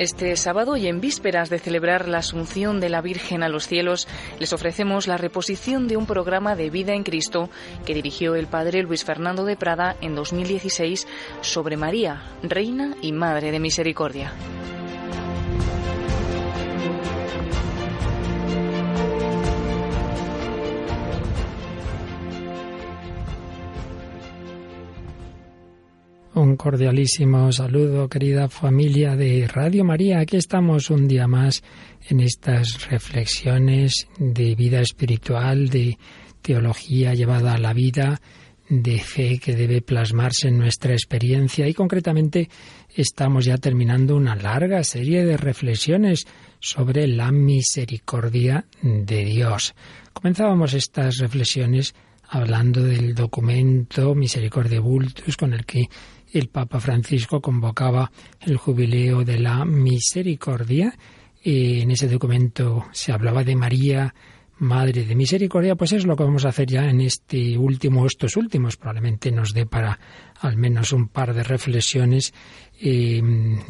Este sábado y en vísperas de celebrar la Asunción de la Virgen a los cielos, les ofrecemos la reposición de un programa de vida en Cristo que dirigió el Padre Luis Fernando de Prada en 2016 sobre María, Reina y Madre de Misericordia. Un cordialísimo saludo, querida familia de Radio María. Aquí estamos un día más en estas reflexiones de vida espiritual, de teología llevada a la vida, de fe que debe plasmarse en nuestra experiencia y concretamente estamos ya terminando una larga serie de reflexiones sobre la misericordia de Dios. Comenzábamos estas reflexiones hablando del documento Misericordia Vultus con el que el Papa Francisco convocaba el jubileo de la misericordia. Y en ese documento se hablaba de María, Madre de Misericordia, pues es lo que vamos a hacer ya en este último, estos últimos, probablemente nos dé para al menos un par de reflexiones eh,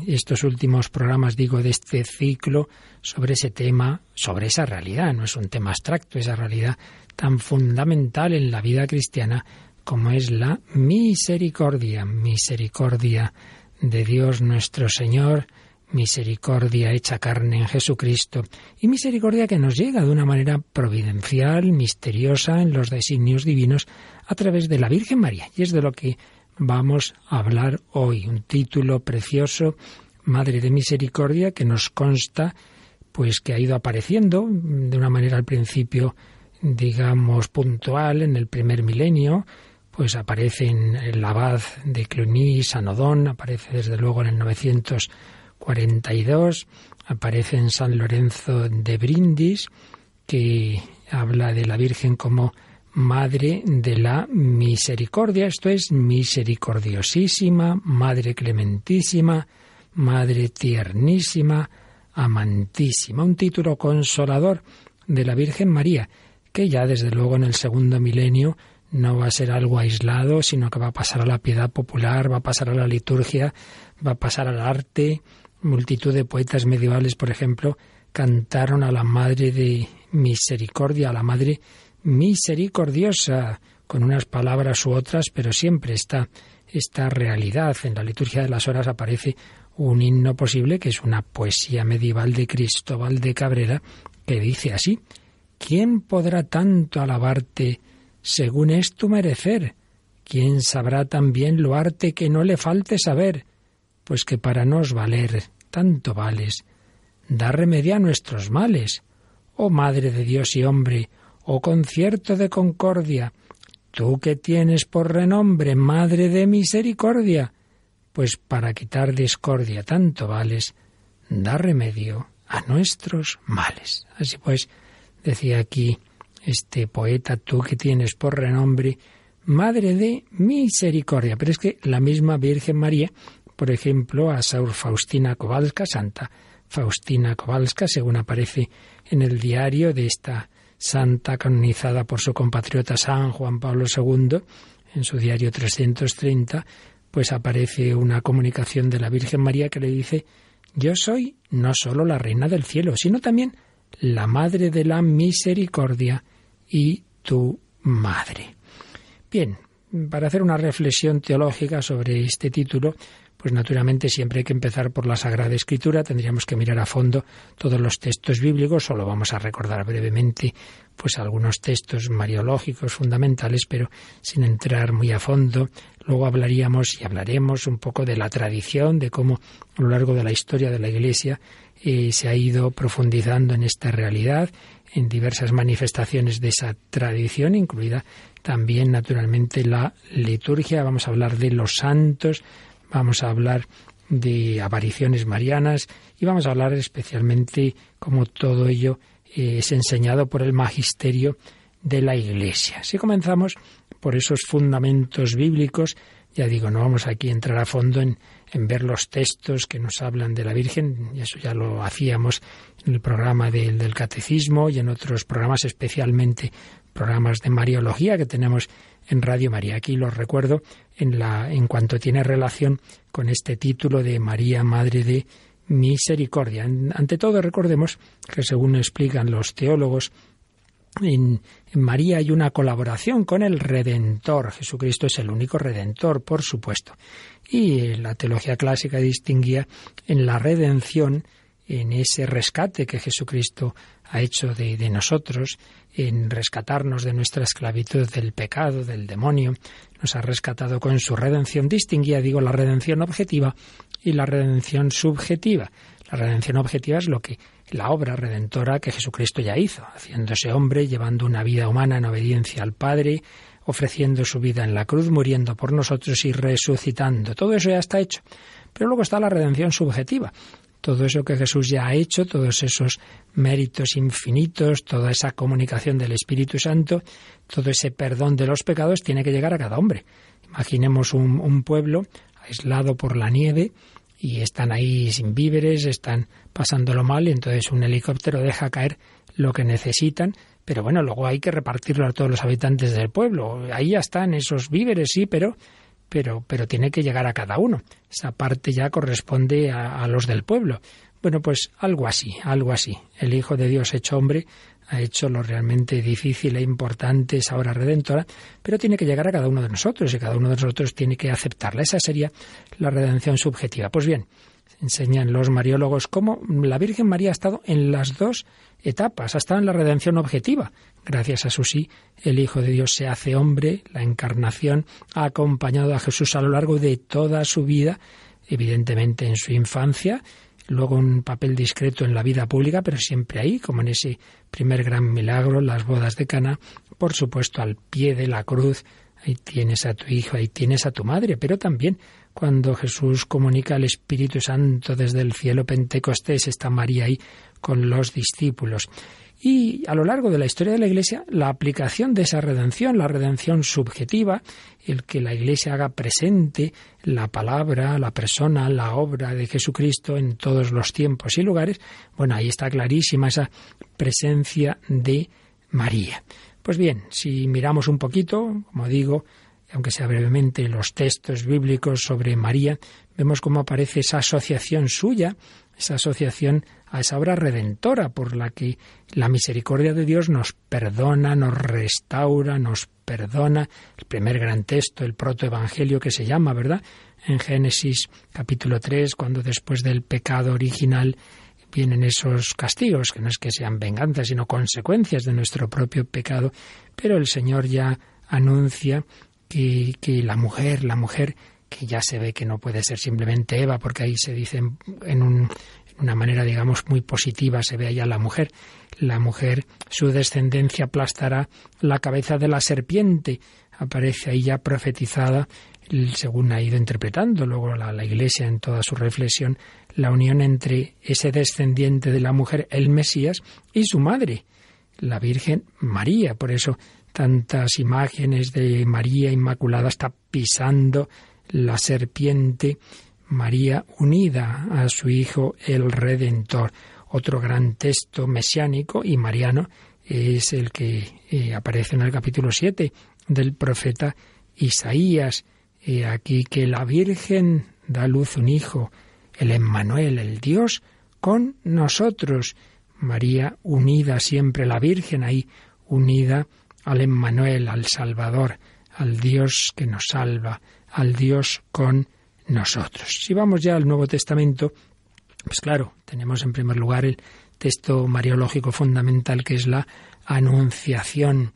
estos últimos programas, digo, de este ciclo sobre ese tema, sobre esa realidad, no es un tema abstracto, esa realidad tan fundamental en la vida cristiana como es la misericordia, misericordia de Dios nuestro Señor, misericordia hecha carne en Jesucristo y misericordia que nos llega de una manera providencial, misteriosa en los designios divinos a través de la Virgen María. Y es de lo que vamos a hablar hoy, un título precioso, Madre de Misericordia, que nos consta pues que ha ido apareciendo de una manera al principio digamos puntual en el primer milenio pues aparece en el abad de Cluny, Sanodón, aparece desde luego en el 942, aparece en San Lorenzo de Brindis, que habla de la Virgen como Madre de la Misericordia, esto es misericordiosísima, Madre clementísima, Madre tiernísima, amantísima, un título consolador de la Virgen María, que ya desde luego en el segundo milenio no va a ser algo aislado, sino que va a pasar a la piedad popular, va a pasar a la liturgia, va a pasar al arte. Multitud de poetas medievales, por ejemplo, cantaron a la Madre de Misericordia, a la Madre misericordiosa, con unas palabras u otras, pero siempre está esta realidad. En la liturgia de las horas aparece un himno posible, que es una poesía medieval de Cristóbal de Cabrera, que dice así, ¿quién podrá tanto alabarte? Según es tu merecer. ¿Quién sabrá también lo arte que no le falte saber? Pues que para nos valer tanto vales, da remedio a nuestros males. Oh Madre de Dios y hombre, oh concierto de concordia, tú que tienes por renombre Madre de misericordia, pues para quitar discordia tanto vales, da remedio a nuestros males. Así pues, decía aquí este poeta, tú que tienes por renombre Madre de Misericordia. Pero es que la misma Virgen María, por ejemplo, a Saur Faustina Kowalska, Santa Faustina Kowalska, según aparece en el diario de esta santa canonizada por su compatriota San Juan Pablo II, en su diario 330, pues aparece una comunicación de la Virgen María que le dice, yo soy no solo la reina del cielo, sino también la Madre de la Misericordia y tu Madre. Bien, para hacer una reflexión teológica sobre este título, pues naturalmente siempre hay que empezar por la Sagrada Escritura, tendríamos que mirar a fondo todos los textos bíblicos, solo vamos a recordar brevemente pues algunos textos mariológicos fundamentales, pero sin entrar muy a fondo. Luego hablaríamos y hablaremos un poco de la tradición, de cómo a lo largo de la historia de la Iglesia eh, se ha ido profundizando en esta realidad, en diversas manifestaciones de esa tradición, incluida también naturalmente la liturgia. Vamos a hablar de los santos, vamos a hablar de apariciones marianas y vamos a hablar especialmente cómo todo ello eh, es enseñado por el magisterio de la Iglesia. Si comenzamos por esos fundamentos bíblicos, ya digo, no vamos aquí a entrar a fondo en, en ver los textos que nos hablan de la Virgen, y eso ya lo hacíamos en el programa del Catecismo y en otros programas, especialmente programas de Mariología que tenemos en Radio María. Aquí lo recuerdo en, la, en cuanto tiene relación con este título de María, Madre de Misericordia. Ante todo, recordemos que según explican los teólogos, en, María hay una colaboración con el Redentor. Jesucristo es el único Redentor, por supuesto. Y la teología clásica distinguía en la redención, en ese rescate que Jesucristo ha hecho de, de, nosotros, en rescatarnos de nuestra esclavitud del pecado, del demonio, nos ha rescatado con su redención. Distinguía, digo, la redención objetiva y la redención subjetiva. La redención objetiva es lo que la obra redentora que Jesucristo ya hizo, haciéndose hombre, llevando una vida humana en obediencia al Padre, ofreciendo su vida en la cruz, muriendo por nosotros y resucitando. Todo eso ya está hecho. Pero luego está la redención subjetiva. Todo eso que Jesús ya ha hecho, todos esos méritos infinitos, toda esa comunicación del Espíritu Santo, todo ese perdón de los pecados tiene que llegar a cada hombre. Imaginemos un, un pueblo aislado por la nieve, y están ahí sin víveres, están pasándolo mal y entonces un helicóptero deja caer lo que necesitan, pero bueno, luego hay que repartirlo a todos los habitantes del pueblo. Ahí ya están esos víveres, sí, pero pero pero tiene que llegar a cada uno. Esa parte ya corresponde a, a los del pueblo. Bueno, pues algo así, algo así. El Hijo de Dios hecho hombre ha hecho lo realmente difícil e importante, esa hora redentora, pero tiene que llegar a cada uno de nosotros y cada uno de nosotros tiene que aceptarla. Esa sería la redención subjetiva. Pues bien, enseñan los mariólogos cómo la Virgen María ha estado en las dos etapas, ha estado en la redención objetiva. Gracias a su sí, el Hijo de Dios se hace hombre, la encarnación ha acompañado a Jesús a lo largo de toda su vida, evidentemente en su infancia, luego un papel discreto en la vida pública, pero siempre ahí, como en ese primer gran milagro, las bodas de Cana, por supuesto al pie de la cruz, ahí tienes a tu hijo, ahí tienes a tu madre, pero también cuando Jesús comunica al Espíritu Santo desde el cielo Pentecostés, está María ahí con los discípulos. Y a lo largo de la historia de la Iglesia, la aplicación de esa redención, la redención subjetiva, el que la Iglesia haga presente la palabra, la persona, la obra de Jesucristo en todos los tiempos y lugares, bueno, ahí está clarísima esa presencia de María. Pues bien, si miramos un poquito, como digo, aunque sea brevemente, los textos bíblicos sobre María, vemos cómo aparece esa asociación suya, esa asociación a esa obra redentora por la que la misericordia de Dios nos perdona, nos restaura, nos perdona. El primer gran texto, el protoevangelio que se llama, ¿verdad? En Génesis capítulo 3, cuando después del pecado original vienen esos castigos, que no es que sean venganzas, sino consecuencias de nuestro propio pecado, pero el Señor ya anuncia que, que la mujer, la mujer que ya se ve que no puede ser simplemente Eva, porque ahí se dice en, un, una manera, digamos, muy positiva, se ve allá la mujer. La mujer, su descendencia aplastará la cabeza de la serpiente. Aparece ahí ya profetizada, según ha ido interpretando luego la, la Iglesia en toda su reflexión, la unión entre ese descendiente de la mujer, el Mesías, y su madre, la Virgen María. Por eso tantas imágenes de María Inmaculada está pisando la serpiente María unida a su Hijo el Redentor. Otro gran texto mesiánico y mariano es el que eh, aparece en el capítulo 7 del profeta Isaías. aquí que la Virgen da luz un hijo, el Emmanuel, el Dios, con nosotros. María unida siempre, la Virgen ahí unida al Emmanuel, al Salvador, al Dios que nos salva, al Dios con nosotros. Si vamos ya al Nuevo Testamento, pues claro, tenemos en primer lugar el texto mariológico fundamental que es la Anunciación.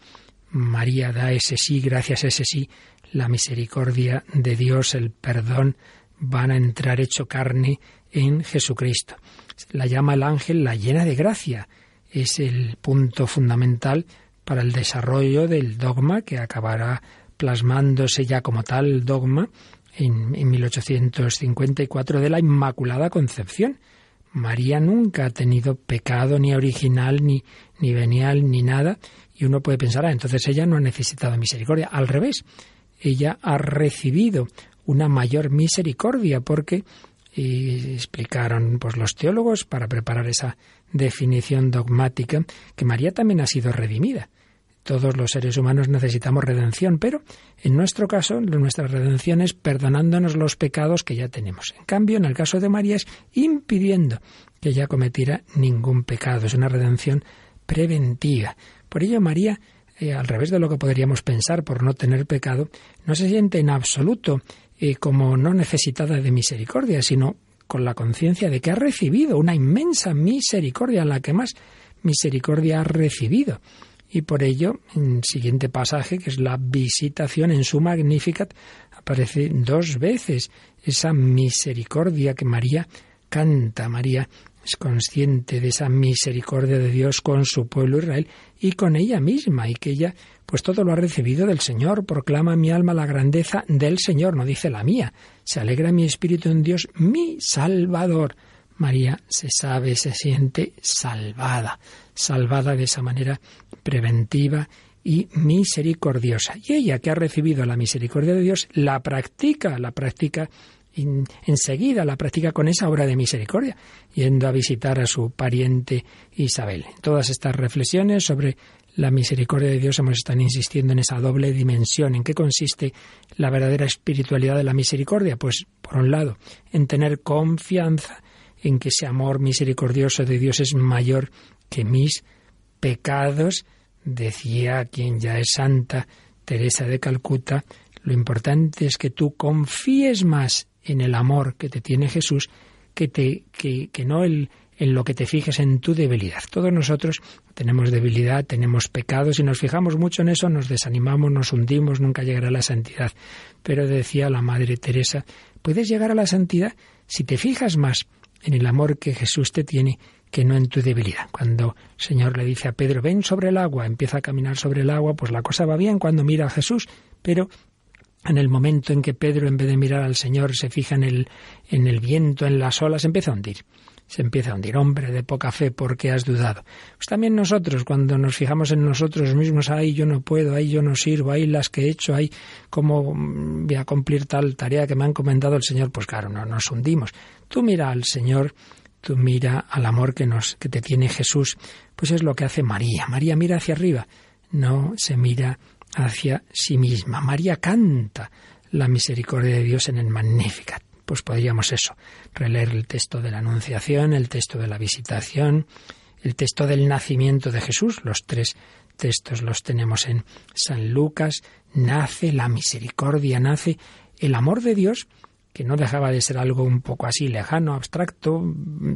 María da ese sí, gracias a ese sí, la misericordia de Dios, el perdón, van a entrar hecho carne en Jesucristo. La llama el ángel la llena de gracia. Es el punto fundamental para el desarrollo del dogma que acabará plasmándose ya como tal dogma en, 1854 de la Inmaculada Concepción. María nunca ha tenido pecado ni original, ni, ni venial, ni nada, y uno puede pensar, ah, entonces ella no ha necesitado misericordia. Al revés, ella ha recibido una mayor misericordia, porque y explicaron pues los teólogos para preparar esa definición dogmática que María también ha sido redimida. Todos los seres humanos necesitamos redención, pero en nuestro caso nuestra redención es perdonándonos los pecados que ya tenemos. En cambio, en el caso de María es impidiendo que ella cometiera ningún pecado. Es una redención preventiva. Por ello, María, eh, al revés de lo que podríamos pensar por no tener pecado, no se siente en absoluto eh, como no necesitada de misericordia, sino con la conciencia de que ha recibido una inmensa misericordia, la que más misericordia ha recibido. Y por ello, en el siguiente pasaje, que es la visitación en su Magnificat, aparece dos veces esa misericordia que María canta. María es consciente de esa misericordia de Dios con su pueblo Israel y con ella misma, y que ella pues todo lo ha recibido del Señor. Proclama mi alma la grandeza del Señor, no dice la mía. Se alegra mi espíritu en Dios, mi Salvador. María se sabe, se siente salvada, salvada de esa manera preventiva y misericordiosa. Y ella que ha recibido la misericordia de Dios, la practica, la practica enseguida, la practica con esa obra de misericordia, yendo a visitar a su pariente Isabel. Todas estas reflexiones sobre la misericordia de Dios hemos estado insistiendo en esa doble dimensión. ¿En qué consiste la verdadera espiritualidad de la misericordia? Pues, por un lado, en tener confianza en que ese amor misericordioso de Dios es mayor que mis pecados, decía quien ya es santa, Teresa de Calcuta, lo importante es que tú confíes más en el amor que te tiene Jesús que, te, que, que no el, en lo que te fijes en tu debilidad. Todos nosotros tenemos debilidad, tenemos pecados y nos fijamos mucho en eso, nos desanimamos, nos hundimos, nunca llegará a la santidad. Pero decía la Madre Teresa, puedes llegar a la santidad si te fijas más en el amor que Jesús te tiene que no en tu debilidad. Cuando el Señor le dice a Pedro, ven sobre el agua, empieza a caminar sobre el agua, pues la cosa va bien cuando mira a Jesús, pero en el momento en que Pedro, en vez de mirar al Señor, se fija en el, en el viento, en las olas, empieza a hundir se empieza a hundir. Hombre de poca fe, ¿por qué has dudado? Pues también nosotros, cuando nos fijamos en nosotros mismos, ahí yo no puedo, ahí yo no sirvo, ahí las que he hecho, ahí cómo voy a cumplir tal tarea que me ha encomendado el Señor, pues claro, no nos hundimos. Tú mira al Señor, tú mira al amor que nos que te tiene Jesús, pues es lo que hace María. María mira hacia arriba, no se mira hacia sí misma. María canta la misericordia de Dios en el Magnificat pues podríamos eso, releer el texto de la Anunciación, el texto de la Visitación, el texto del nacimiento de Jesús, los tres textos los tenemos en San Lucas, nace la misericordia, nace el amor de Dios, que no dejaba de ser algo un poco así lejano, abstracto,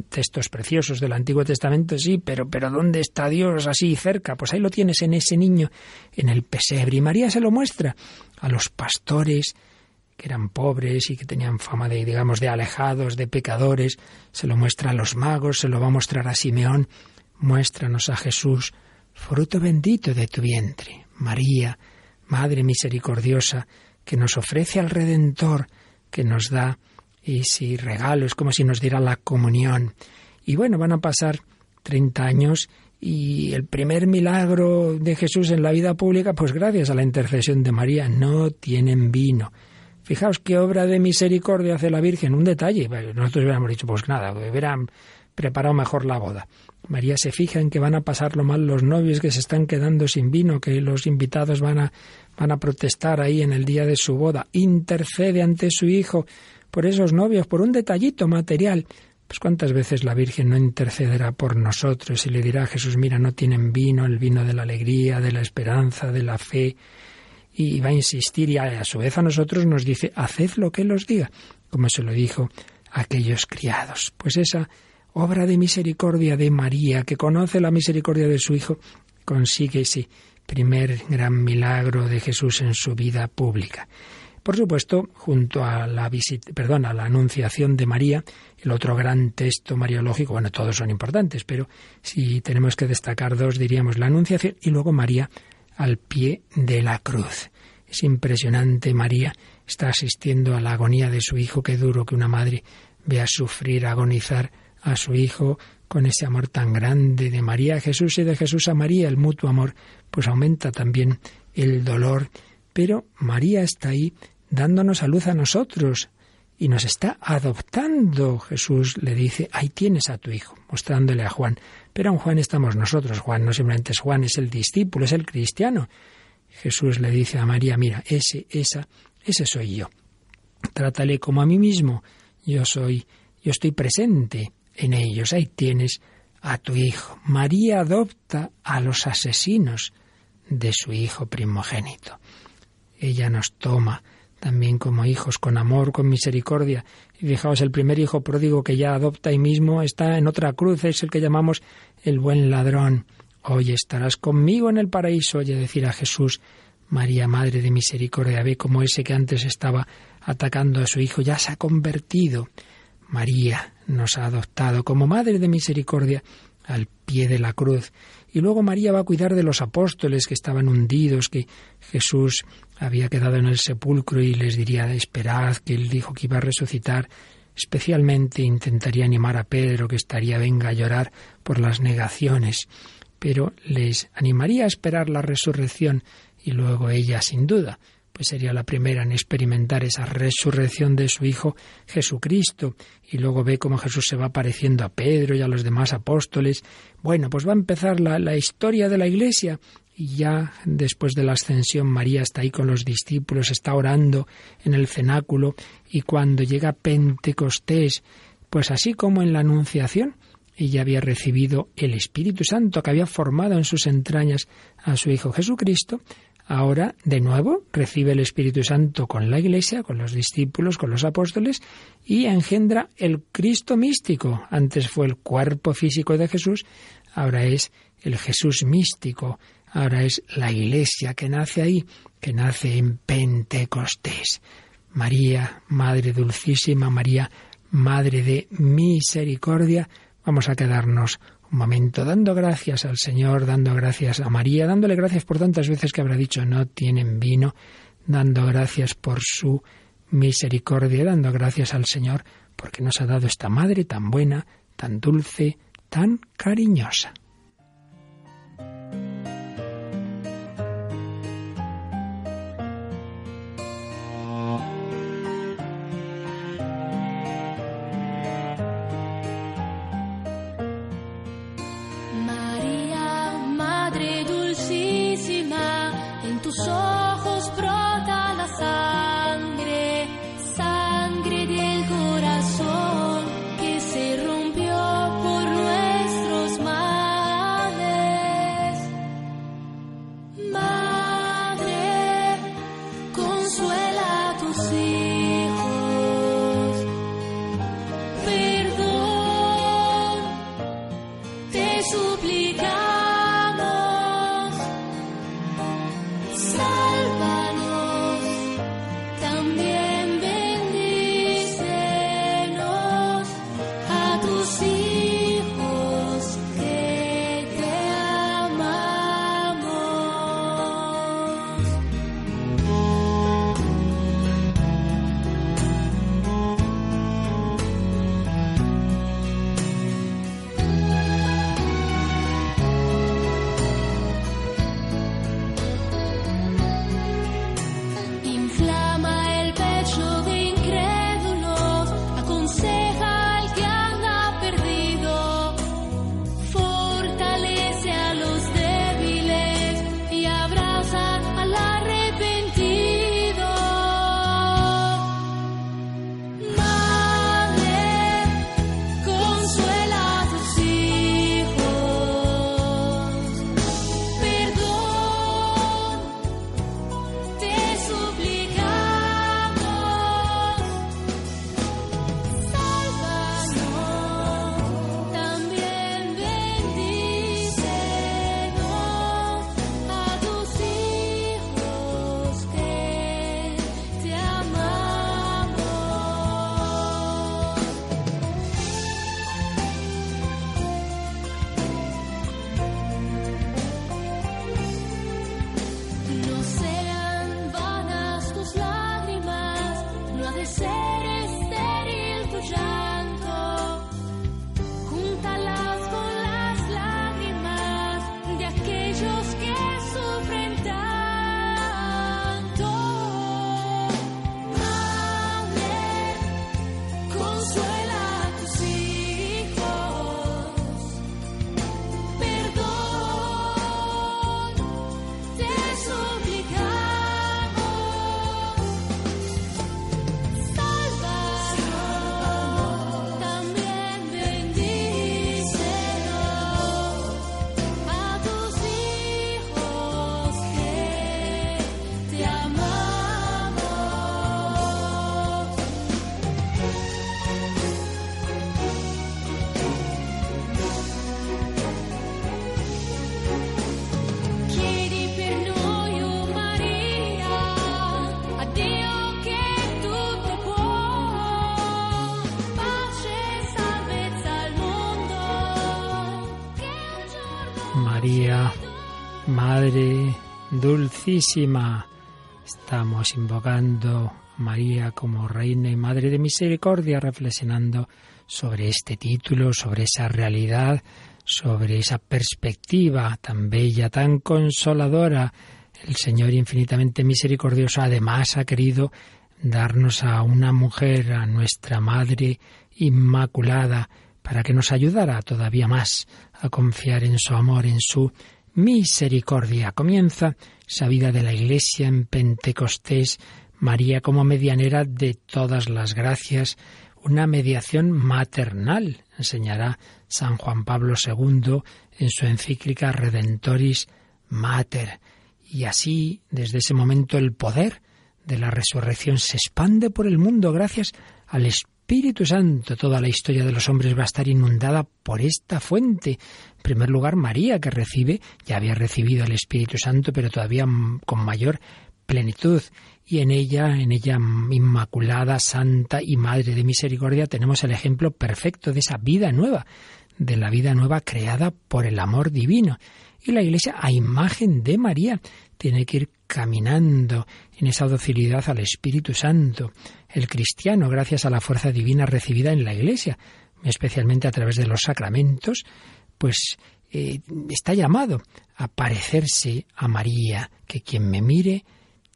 textos preciosos del Antiguo Testamento, sí, pero, pero ¿dónde está Dios así cerca? Pues ahí lo tienes en ese niño, en el pesebre. Y María se lo muestra a los pastores, que eran pobres y que tenían fama de, digamos, de alejados, de pecadores, se lo muestra a los magos, se lo va a mostrar a Simeón, muéstranos a Jesús, fruto bendito de tu vientre, María, Madre misericordiosa, que nos ofrece al Redentor, que nos da ese regalo, es como si nos diera la comunión. Y bueno, van a pasar 30 años y el primer milagro de Jesús en la vida pública, pues gracias a la intercesión de María, no tienen vino. Fijaos qué obra de misericordia hace la Virgen, un detalle. Nosotros hubiéramos dicho, pues nada, hubieran preparado mejor la boda. María se fija en que van a pasarlo mal los novios que se están quedando sin vino, que los invitados van a, van a protestar ahí en el día de su boda. Intercede ante su hijo por esos novios, por un detallito material. Pues cuántas veces la Virgen no intercederá por nosotros y le dirá a Jesús, mira, no tienen vino, el vino de la alegría, de la esperanza, de la fe, y va a insistir y a, su vez a nosotros nos dice, haced lo que Él os diga, como se lo dijo a aquellos criados. Pues esa obra de misericordia de María, que conoce la misericordia de su Hijo, consigue ese primer gran milagro de Jesús en su vida pública. Por supuesto, junto a la visita, perdón, a la anunciación de María, el otro gran texto mariológico, bueno, todos son importantes, pero si tenemos que destacar dos, diríamos la anunciación y luego María al pie de la cruz. Es impresionante, María está asistiendo a la agonía de su hijo, qué duro que una madre vea sufrir, agonizar a su hijo con ese amor tan grande de María a Jesús y de Jesús a María, el mutuo amor, pues aumenta también el dolor. Pero María está ahí dándonos a luz a nosotros y nos está adoptando. Jesús le dice, ahí tienes a tu hijo, mostrándole a Juan. Pero en Juan estamos nosotros. Juan no simplemente es Juan, es el discípulo, es el cristiano. Jesús le dice a María, mira, ese, esa, ese soy yo. Trátale como a mí mismo. Yo soy, yo estoy presente en ellos. Ahí tienes a tu hijo. María adopta a los asesinos de su hijo primogénito. Ella nos toma también como hijos, con amor, con misericordia. Y fijaos, el primer hijo pródigo que ya adopta ahí mismo está en otra cruz, es el que llamamos el buen ladrón. Hoy estarás conmigo en el paraíso, oye decir a Jesús, María, Madre de Misericordia, ve como ese que antes estaba atacando a su hijo ya se ha convertido. María nos ha adoptado como Madre de Misericordia al pie de la cruz. Y luego María va a cuidar de los apóstoles que estaban hundidos, que Jesús había quedado en el sepulcro y les diría, esperad, que él dijo que iba a resucitar. Especialmente intentaría animar a Pedro, que estaría venga a llorar por las negaciones, pero les animaría a esperar la resurrección y luego ella, sin duda, pues sería la primera en experimentar esa resurrección de su Hijo Jesucristo. Y luego ve cómo Jesús se va apareciendo a Pedro y a los demás apóstoles. Bueno, pues va a empezar la, la historia de la Iglesia. Y ya después de la ascensión, María está ahí con los discípulos, está orando en el cenáculo. Y cuando llega Pentecostés, pues así como en la Anunciación, ella había recibido el Espíritu Santo que había formado en sus entrañas a su Hijo Jesucristo, ahora de nuevo recibe el Espíritu Santo con la Iglesia, con los discípulos, con los apóstoles y engendra el Cristo místico. Antes fue el cuerpo físico de Jesús, ahora es el Jesús místico, ahora es la Iglesia que nace ahí, que nace en Pentecostés. María, Madre Dulcísima, María, Madre de Misericordia, vamos a quedarnos un momento dando gracias al Señor, dando gracias a María, dándole gracias por tantas veces que habrá dicho no tienen vino, dando gracias por su misericordia, dando gracias al Señor porque nos ha dado esta madre tan buena, tan dulce, tan cariñosa. Dulcísima. Estamos invocando María como Reina y Madre de Misericordia, reflexionando sobre este título, sobre esa realidad, sobre esa perspectiva tan bella, tan consoladora. El Señor infinitamente misericordioso además ha querido darnos a una mujer, a nuestra Madre Inmaculada, para que nos ayudara todavía más a confiar en su amor, en su misericordia. Comienza esa vida de la Iglesia en Pentecostés, María como medianera de todas las gracias, una mediación maternal, enseñará San Juan Pablo II en su encíclica Redentoris Mater. Y así, desde ese momento, el poder de la resurrección se expande por el mundo gracias al Espíritu Espíritu Santo. Toda la historia de los hombres va a estar inundada por esta fuente. En primer lugar, María, que recibe, ya había recibido el Espíritu Santo, pero todavía con mayor plenitud. Y en ella, en ella inmaculada, santa y madre de misericordia, tenemos el ejemplo perfecto de esa vida nueva, de la vida nueva creada por el amor divino. Y la Iglesia, a imagen de María, tiene que ir caminando en esa docilidad al Espíritu Santo. El cristiano, gracias a la fuerza divina recibida en la Iglesia, especialmente a través de los sacramentos, pues eh, está llamado a parecerse a María, que quien me mire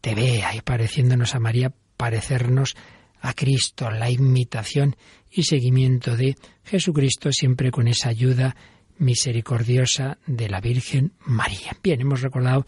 te vea, y pareciéndonos a María, parecernos a Cristo, la imitación y seguimiento de Jesucristo, siempre con esa ayuda misericordiosa de la Virgen María. Bien, hemos recordado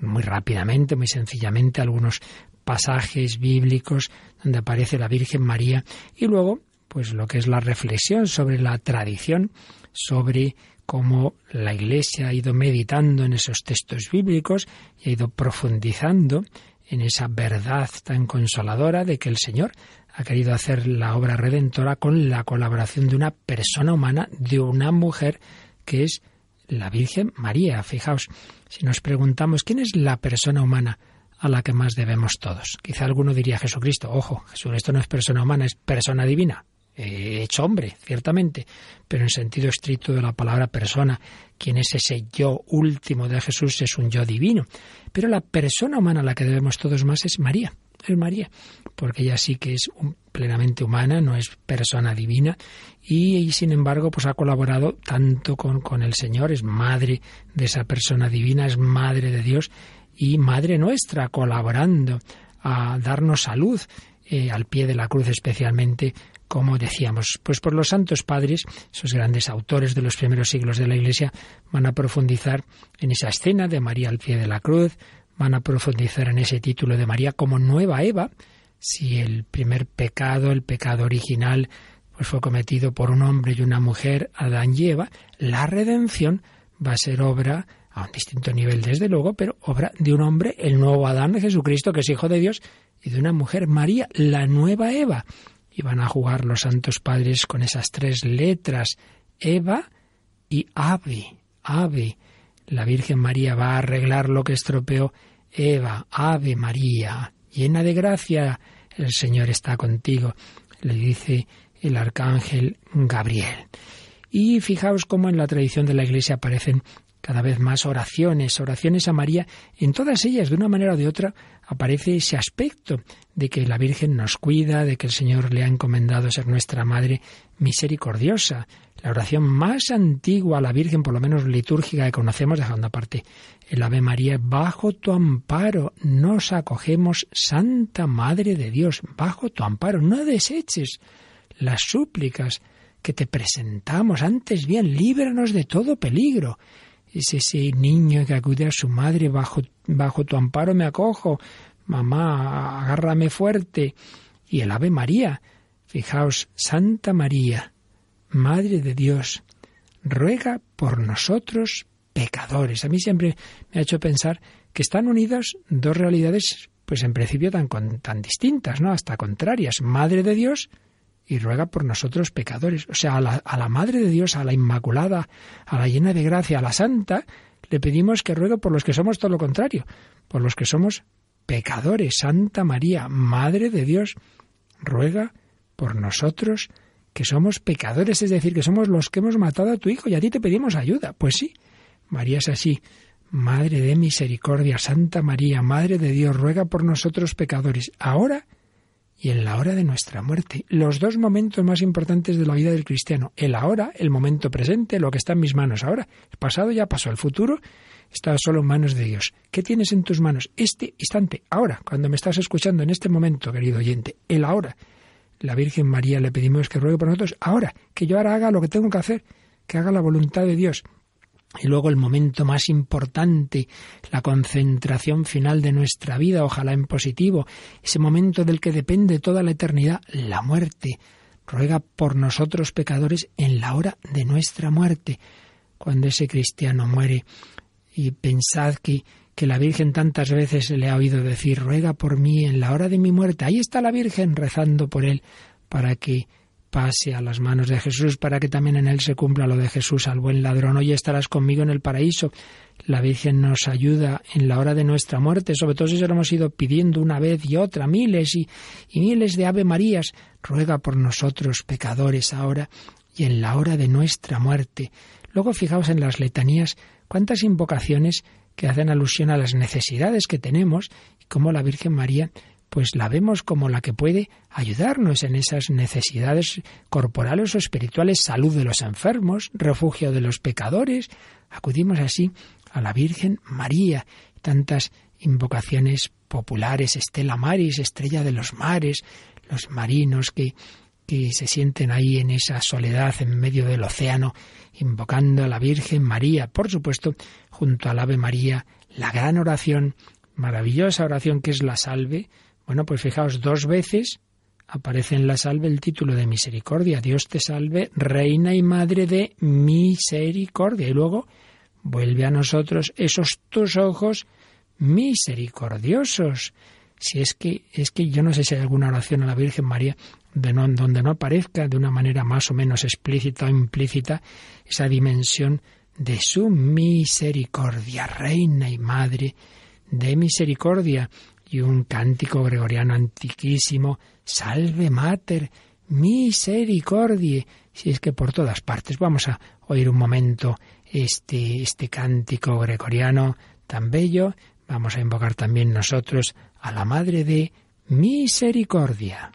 muy rápidamente, muy sencillamente, algunos pasajes bíblicos donde aparece la Virgen María y luego, pues lo que es la reflexión sobre la tradición, sobre cómo la Iglesia ha ido meditando en esos textos bíblicos y ha ido profundizando en esa verdad tan consoladora de que el Señor ha querido hacer la obra redentora con la colaboración de una persona humana, de una mujer que es la Virgen María. Fijaos, si nos preguntamos quién es la persona humana a la que más debemos todos. Quizá alguno diría Jesucristo. Ojo, Jesucristo no es persona humana, es persona divina. hecho hombre, ciertamente, pero en sentido estricto de la palabra persona, quien es ese yo último de Jesús es un yo divino. Pero la persona humana a la que debemos todos más es María, es María, porque ella sí que es plenamente humana, no es persona divina, y, sin embargo pues ha colaborado tanto con, con el Señor, es madre de esa persona divina, es madre de Dios y madre nuestra, colaborando a darnos salud eh, al pie de la cruz especialmente como decíamos, pues por los santos padres, esos grandes autores de los primeros siglos de la Iglesia, van a profundizar en esa escena de María al pie de la cruz, van a profundizar en ese título de María como nueva Eva, si el primer pecado, el pecado original, pues fue cometido por un hombre y una mujer, Adán y Eva, la redención va a ser obra a un distinto nivel desde luego, pero obra de un hombre, el nuevo Adán Jesucristo, que es hijo de Dios, y de una mujer, María, la nueva Eva. Y van a jugar los santos padres con esas tres letras, Eva y Ave, Ave. La Virgen María va a arreglar lo que estropeó Eva, Ave María, llena de gracia, el Señor está contigo, le dice el arcángel Gabriel. Y fijaos cómo en la tradición de la Iglesia aparecen cada vez más oraciones, oraciones a María, en todas ellas, de una manera o de otra, aparece ese aspecto de que la Virgen nos cuida, de que el Señor le ha encomendado ser nuestra Madre misericordiosa. La oración más antigua a la Virgen, por lo menos litúrgica que conocemos, dejando aparte el Ave María, bajo tu amparo nos acogemos, Santa Madre de Dios, bajo tu amparo, no deseches las súplicas que te presentamos, antes bien, líbranos de todo peligro es ese niño que acude a su madre, bajo, bajo tu amparo me acojo, mamá, agárrame fuerte. Y el Ave María, fijaos, Santa María, Madre de Dios, ruega por nosotros pecadores. A mí siempre me ha hecho pensar que están unidas dos realidades, pues en principio tan, tan distintas, ¿no? Hasta contrarias. Madre de Dios y ruega por nosotros pecadores. O sea, a la, a la, Madre de Dios, a la Inmaculada, a la llena de gracia, a la Santa, le pedimos que ruegue por los que somos todo lo contrario, por los que somos pecadores. Santa María, Madre de Dios, ruega por nosotros que somos pecadores, es decir, que somos los que hemos matado a tu hijo y a ti te pedimos ayuda. Pues sí, María es así. Madre de misericordia, Santa María, Madre de Dios, ruega por nosotros pecadores, ahora y en la hora de nuestra muerte. Los dos momentos más importantes de la vida del cristiano. El ahora, el momento presente, lo que está en mis manos ahora. El pasado ya pasó, el futuro está solo en manos de Dios. ¿Qué tienes en tus manos? Este instante, ahora, cuando me estás escuchando en este momento, querido oyente, el ahora. La Virgen María le pedimos que ruegue por nosotros ahora, que yo ahora haga lo que tengo que hacer, que haga la voluntad de Dios. Y luego el momento más importante, la concentración final de nuestra vida, ojalá en positivo, ese momento del que depende toda la eternidad, la muerte. Ruega por nosotros pecadores en la hora de nuestra muerte. Cuando ese cristiano muere, y pensad que, que la Virgen tantas veces le ha oído decir, ruega por mí en la hora de mi muerte. Ahí está la Virgen rezando por él para que pase a las manos de Jesús para que también en él se cumpla lo de Jesús al buen ladrón. Hoy estarás conmigo en el paraíso. La Virgen nos ayuda en la hora de nuestra muerte, sobre todo si lo hemos ido pidiendo una vez y otra, miles y, y miles de Ave Marías. Ruega por nosotros, pecadores, ahora y en la hora de nuestra muerte. Luego fijaos en las letanías cuántas invocaciones que hacen alusión a las necesidades que tenemos y cómo la Virgen María pues la vemos como la que puede ayudarnos en esas necesidades corporales o espirituales, salud de los enfermos, refugio de los pecadores. Acudimos así a la Virgen María, tantas invocaciones populares, Estela Maris, estrella de los mares, los marinos que, que se sienten ahí en esa soledad en medio del océano, invocando a la Virgen María, por supuesto, junto al Ave María, la gran oración, maravillosa oración que es la salve, bueno, pues fijaos, dos veces aparece en la salve el título de misericordia. Dios te salve, reina y madre de misericordia. Y luego vuelve a nosotros esos tus ojos misericordiosos. Si es que, es que yo no sé si hay alguna oración a la Virgen María donde no aparezca de una manera más o menos explícita o implícita esa dimensión de su misericordia, reina y madre de misericordia y un cántico gregoriano antiquísimo, Salve Mater, misericordia. Si es que por todas partes vamos a oír un momento este, este cántico gregoriano tan bello, vamos a invocar también nosotros a la Madre de Misericordia.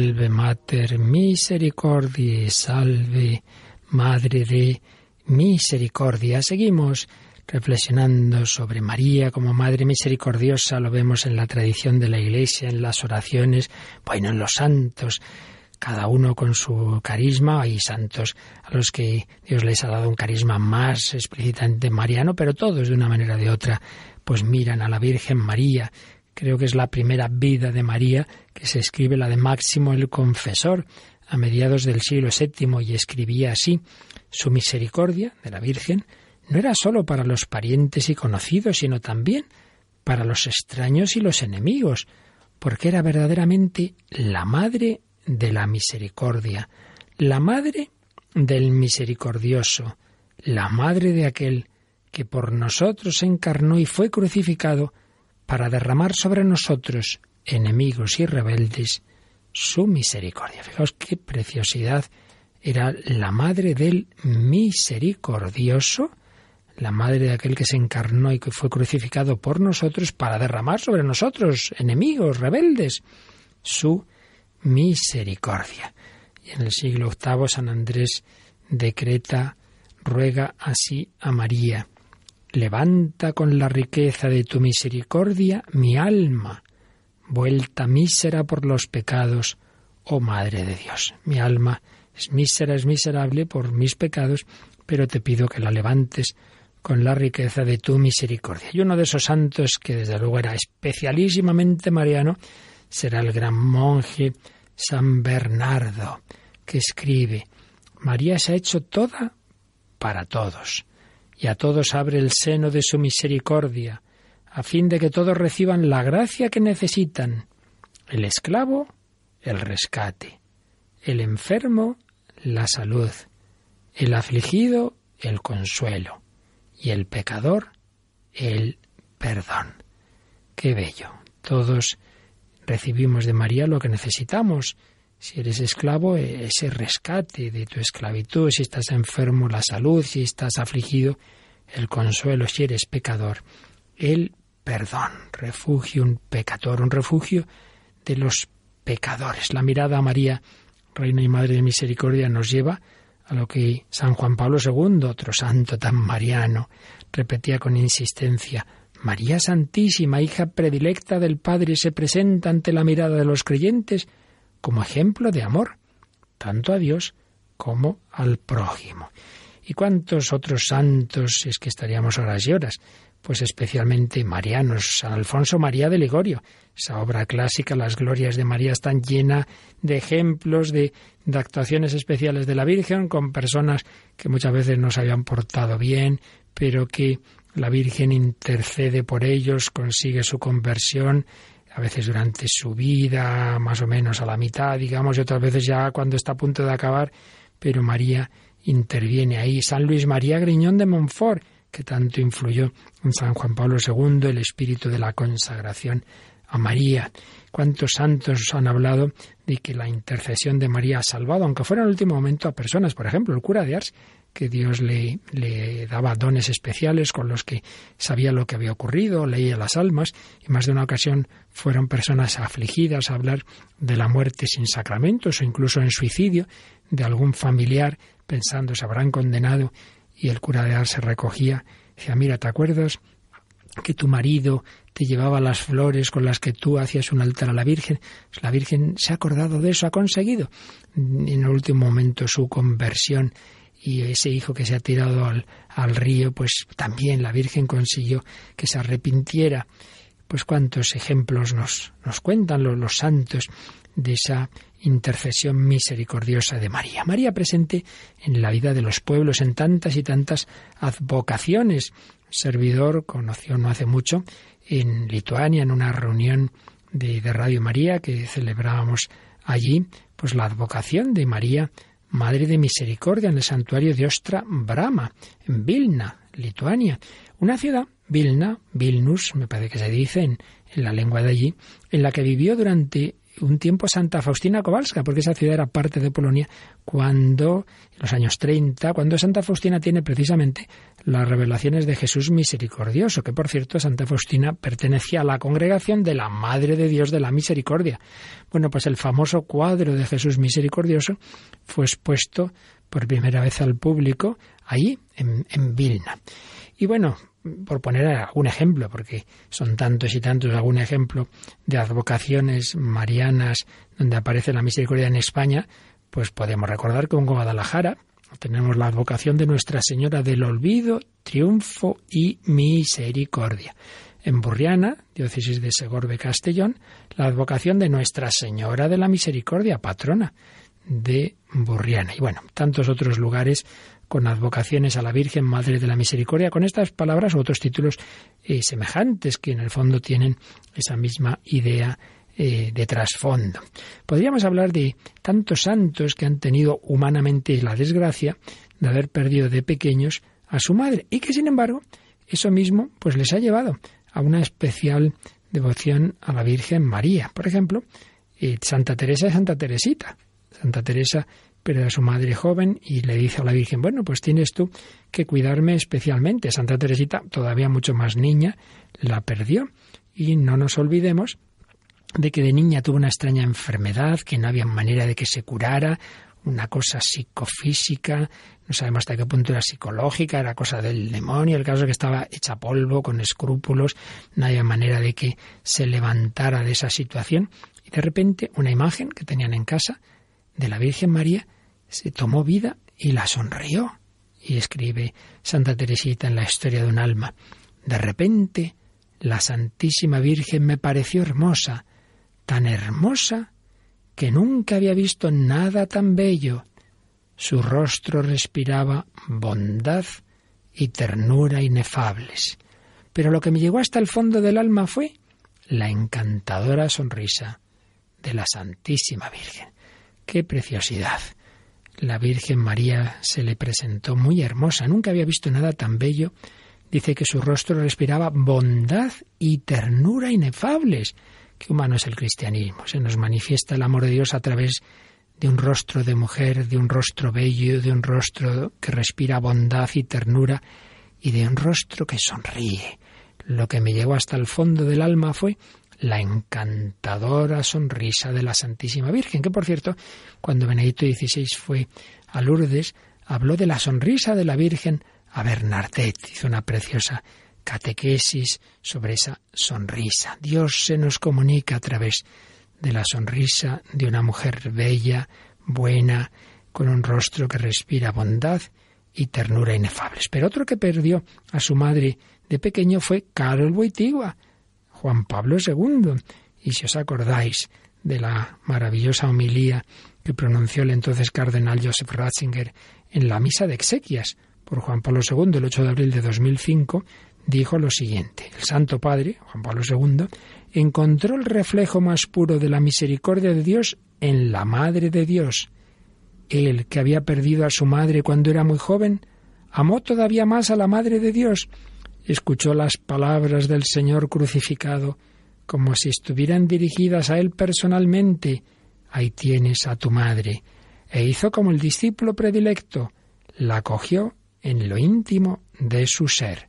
Salve Mater Misericordiae, salve Madre de Misericordia. Seguimos reflexionando sobre María como Madre Misericordiosa, lo vemos en la tradición de la Iglesia, en las oraciones, bueno, en los santos, cada uno con su carisma. Hay santos a los que Dios les ha dado un carisma más explícitamente mariano, pero todos de una manera o de otra, pues miran a la Virgen María, Creo que es la primera vida de María que se escribe la de Máximo el Confesor a mediados del siglo VII y escribía así su misericordia de la Virgen no era sólo para los parientes y conocidos, sino también para los extraños y los enemigos, porque era verdaderamente la madre de la misericordia, la madre del misericordioso, la madre de aquel que por nosotros se encarnó y fue crucificado para derramar sobre nosotros, enemigos y rebeldes, su misericordia. Fijaos qué preciosidad era la madre del misericordioso, la madre de aquel que se encarnó y que fue crucificado por nosotros para derramar sobre nosotros, enemigos, rebeldes, su misericordia. Y en el siglo VIII San Andrés decreta, ruega así a María, levanta con la riqueza de tu misericordia mi alma, vuelta mísera por los pecados, oh Madre de Dios. Mi alma es mísera, es miserable por mis pecados, pero te pido que la levantes con la riqueza de tu misericordia. Y uno de esos santos que desde luego era especialísimamente mariano será el gran monje San Bernardo, que escribe, María se ha hecho toda para todos, y a todos abre el seno de su misericordia, a fin de que todos reciban la gracia que necesitan, el esclavo, el rescate, el enfermo, la salud, el afligido, el consuelo, y el pecador, el perdón. Qué bello. Todos recibimos de María lo que necesitamos. Si eres esclavo, ese rescate de tu esclavitud. Si estás enfermo, la salud. Si estás afligido, el consuelo. Si eres pecador, el perdón. Refugio, un pecador, un refugio de los pecadores. La mirada a María, Reina y Madre de Misericordia, nos lleva a lo que San Juan Pablo II, otro santo tan mariano, repetía con insistencia María Santísima, hija predilecta del Padre, se presenta ante la mirada de los creyentes como ejemplo de amor, tanto a Dios como al prójimo. ¿Y cuántos otros santos es que estaríamos horas y horas? Pues especialmente marianos, San Alfonso María de Ligorio. Esa obra clásica, Las Glorias de María, están llena de ejemplos de, de actuaciones especiales de la Virgen con personas que muchas veces no se habían portado bien, pero que la Virgen intercede por ellos, consigue su conversión, a veces durante su vida, más o menos a la mitad, digamos, y otras veces ya cuando está a punto de acabar, pero María interviene ahí. San Luis María Griñón de Montfort, que tanto influyó en San Juan Pablo II, el espíritu de la consagración a María. ¿Cuántos santos han hablado de que la intercesión de María ha salvado, aunque fuera en el último momento, a personas? Por ejemplo, el cura de Ars, que Dios le, le, daba dones especiales con los que sabía lo que había ocurrido, leía las almas, y más de una ocasión fueron personas afligidas a hablar de la muerte sin sacramentos o incluso en suicidio de algún familiar, pensando se habrán condenado, y el cura de Ars se recogía, decía, mira, ¿te acuerdas que tu marido te llevaba las flores con las que tú hacías un altar a la Virgen. Pues la Virgen se ha acordado de eso, ha conseguido en el último momento su conversión y ese hijo que se ha tirado al, al río, pues también la Virgen consiguió que se arrepintiera. Pues cuántos ejemplos nos, nos cuentan los, los santos de esa intercesión misericordiosa de María. María presente en la vida de los pueblos en tantas y tantas advocaciones. servidor conoció no hace mucho en Lituania, en una reunión de, de Radio María que celebrábamos allí, pues la advocación de María Madre de Misericordia, en el santuario de Ostra Brahma, en Vilna, Lituania. Una ciudad, Vilna, Vilnus, me parece que se dice en, en la lengua de allí, en la que vivió durante un tiempo Santa Faustina Kowalska, porque esa ciudad era parte de Polonia cuando, en los años 30, cuando Santa Faustina tiene precisamente las revelaciones de Jesús misericordioso, que por cierto Santa Faustina pertenecía a la congregación de la Madre de Dios de la Misericordia. Bueno, pues el famoso cuadro de Jesús misericordioso fue expuesto por primera vez al público ahí, en, en Vilna. Y bueno, por poner algún ejemplo, porque son tantos y tantos, algún ejemplo de advocaciones marianas donde aparece la misericordia en España, pues podemos recordar que en Guadalajara tenemos la advocación de Nuestra Señora del Olvido, Triunfo y Misericordia. En Burriana, diócesis de Segorbe Castellón, la advocación de Nuestra Señora de la Misericordia, patrona de Burriana. Y bueno, tantos otros lugares con advocaciones a la Virgen Madre de la Misericordia, con estas palabras u otros títulos eh, semejantes que en el fondo tienen esa misma idea eh, de trasfondo. Podríamos hablar de tantos santos que han tenido humanamente la desgracia de haber perdido de pequeños a su madre y que sin embargo eso mismo pues les ha llevado a una especial devoción a la Virgen María. Por ejemplo, eh, Santa Teresa de Santa Teresita. Santa Teresa pero a su madre joven y le dice a la Virgen, bueno, pues tienes tú que cuidarme especialmente. Santa Teresita, todavía mucho más niña, la perdió. Y no nos olvidemos de que de niña tuvo una extraña enfermedad, que no había manera de que se curara, una cosa psicofísica, no sabemos hasta qué punto era psicológica, era cosa del demonio, el caso es que estaba hecha polvo, con escrúpulos, no había manera de que se levantara de esa situación. Y de repente una imagen que tenían en casa de la Virgen María se tomó vida y la sonrió. Y escribe Santa Teresita en la historia de un alma. De repente la Santísima Virgen me pareció hermosa, tan hermosa que nunca había visto nada tan bello. Su rostro respiraba bondad y ternura inefables. Pero lo que me llegó hasta el fondo del alma fue la encantadora sonrisa de la Santísima Virgen. ¡Qué preciosidad! La Virgen María se le presentó muy hermosa, nunca había visto nada tan bello dice que su rostro respiraba bondad y ternura inefables. Qué humano es el cristianismo. Se nos manifiesta el amor de Dios a través de un rostro de mujer, de un rostro bello, de un rostro que respira bondad y ternura y de un rostro que sonríe. Lo que me llegó hasta el fondo del alma fue la encantadora sonrisa de la Santísima Virgen, que por cierto, cuando Benedicto XVI fue a Lourdes, habló de la sonrisa de la Virgen a Bernardet, hizo una preciosa catequesis sobre esa sonrisa. Dios se nos comunica a través de la sonrisa de una mujer bella, buena, con un rostro que respira bondad y ternura inefables. Pero otro que perdió a su madre de pequeño fue Carol Boitigua, Juan Pablo II. Y si os acordáis de la maravillosa homilía que pronunció el entonces cardenal Joseph Ratzinger en la misa de exequias por Juan Pablo II el 8 de abril de 2005, dijo lo siguiente. El Santo Padre, Juan Pablo II, encontró el reflejo más puro de la misericordia de Dios en la Madre de Dios. Él, que había perdido a su madre cuando era muy joven, amó todavía más a la Madre de Dios. Escuchó las palabras del Señor crucificado como si estuvieran dirigidas a Él personalmente. Ahí tienes a tu madre. E hizo como el discípulo predilecto. La cogió en lo íntimo de su ser,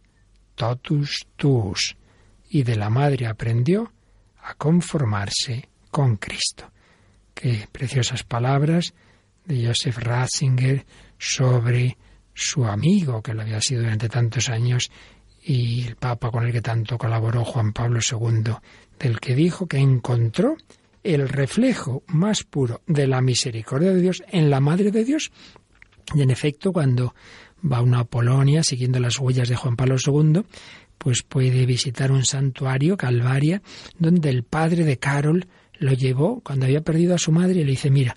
totus tuus, y de la madre aprendió a conformarse con Cristo. Qué preciosas palabras de Joseph Ratzinger sobre su amigo, que lo había sido durante tantos años, y el Papa con el que tanto colaboró Juan Pablo II, del que dijo que encontró el reflejo más puro de la misericordia de Dios en la Madre de Dios. Y en efecto, cuando va uno a Polonia siguiendo las huellas de Juan Pablo II, pues puede visitar un santuario, Calvaria, donde el padre de Carol lo llevó cuando había perdido a su madre y le dice, mira,